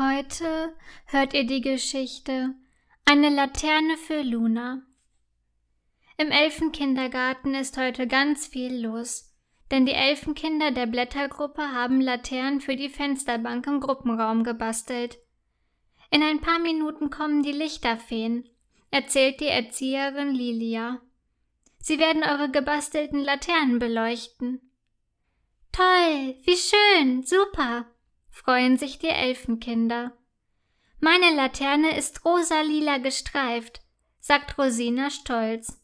Heute hört ihr die Geschichte Eine Laterne für Luna. Im Elfenkindergarten ist heute ganz viel los, denn die Elfenkinder der Blättergruppe haben Laternen für die Fensterbank im Gruppenraum gebastelt. In ein paar Minuten kommen die Lichterfeen, erzählt die Erzieherin Lilia. Sie werden eure gebastelten Laternen beleuchten. Toll, wie schön, super, freuen sich die Elfenkinder. Meine Laterne ist rosa-lila gestreift, sagt Rosina stolz.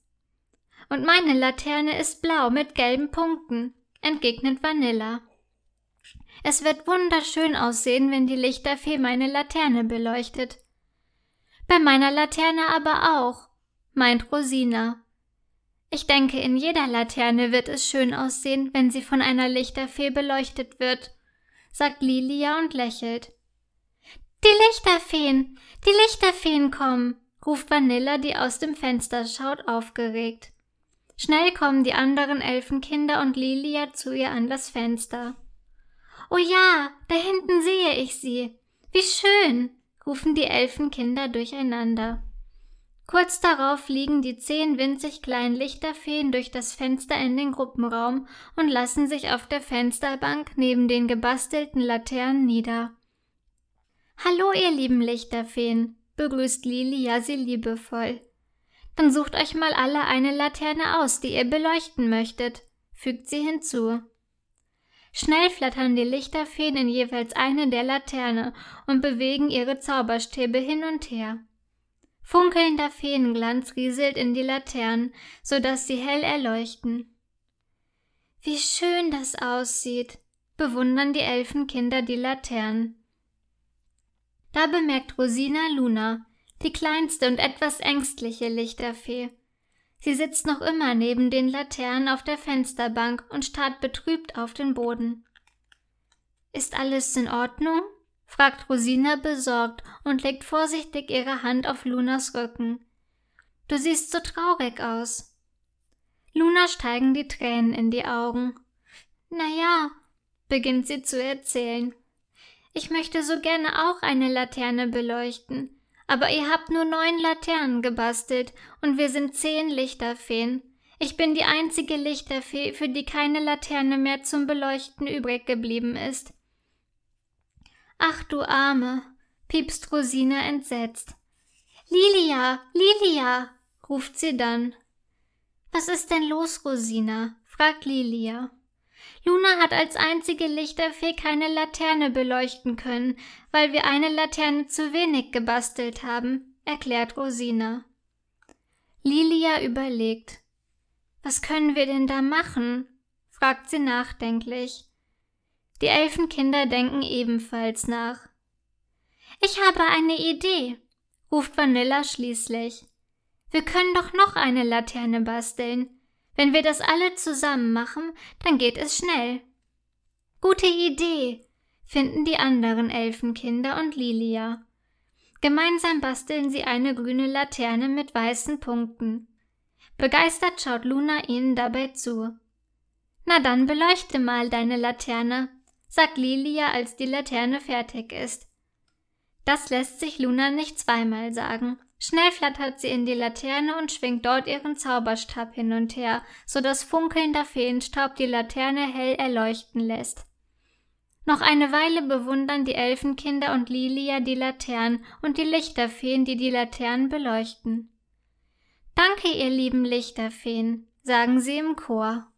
Und meine Laterne ist blau mit gelben Punkten, entgegnet Vanilla. Es wird wunderschön aussehen, wenn die Lichterfee meine Laterne beleuchtet. Bei meiner Laterne aber auch, meint Rosina. Ich denke, in jeder Laterne wird es schön aussehen, wenn sie von einer Lichterfee beleuchtet wird, sagt Lilia und lächelt. Die Lichterfeen, die Lichterfeen kommen, ruft Vanilla, die aus dem Fenster schaut, aufgeregt. Schnell kommen die anderen Elfenkinder und Lilia zu ihr an das Fenster. Oh ja, da hinten sehe ich sie. Wie schön, rufen die Elfenkinder durcheinander. Kurz darauf fliegen die zehn winzig kleinen Lichterfeen durch das Fenster in den Gruppenraum und lassen sich auf der Fensterbank neben den gebastelten Laternen nieder. Hallo, ihr lieben Lichterfeen, begrüßt Lilia sie liebevoll. Dann sucht euch mal alle eine Laterne aus, die ihr beleuchten möchtet, fügt sie hinzu. Schnell flattern die Lichterfeen in jeweils eine der Laterne und bewegen ihre Zauberstäbe hin und her. Funkelnder Feenglanz rieselt in die Laternen, so dass sie hell erleuchten. Wie schön das aussieht, bewundern die Elfenkinder die Laternen. Da bemerkt Rosina Luna, die kleinste und etwas ängstliche Lichterfee. Sie sitzt noch immer neben den Laternen auf der Fensterbank und starrt betrübt auf den Boden. Ist alles in Ordnung? Fragt Rosina besorgt und legt vorsichtig ihre Hand auf Lunas Rücken. Du siehst so traurig aus. Luna steigen die Tränen in die Augen. Na ja, beginnt sie zu erzählen. Ich möchte so gerne auch eine Laterne beleuchten, aber ihr habt nur neun Laternen gebastelt und wir sind zehn Lichterfeen. Ich bin die einzige Lichterfee, für die keine Laterne mehr zum Beleuchten übrig geblieben ist. Ach du Arme, piepst Rosina entsetzt. Lilia, Lilia, ruft sie dann. Was ist denn los, Rosina? fragt Lilia. Luna hat als einzige Lichterfee keine Laterne beleuchten können, weil wir eine Laterne zu wenig gebastelt haben, erklärt Rosina. Lilia überlegt. Was können wir denn da machen? fragt sie nachdenklich. Die Elfenkinder denken ebenfalls nach. Ich habe eine Idee, ruft Vanilla schließlich. Wir können doch noch eine Laterne basteln. Wenn wir das alle zusammen machen, dann geht es schnell. Gute Idee, finden die anderen Elfenkinder und Lilia. Gemeinsam basteln sie eine grüne Laterne mit weißen Punkten. Begeistert schaut Luna ihnen dabei zu. Na dann beleuchte mal deine Laterne, sagt Lilia, als die Laterne fertig ist. Das lässt sich Luna nicht zweimal sagen. Schnell flattert sie in die Laterne und schwingt dort ihren Zauberstab hin und her, so dass funkelnder Feenstaub die Laterne hell erleuchten lässt. Noch eine Weile bewundern die Elfenkinder und Lilia die Laternen und die Lichterfeen, die die Laternen beleuchten. Danke, ihr lieben Lichterfeen, sagen sie im Chor.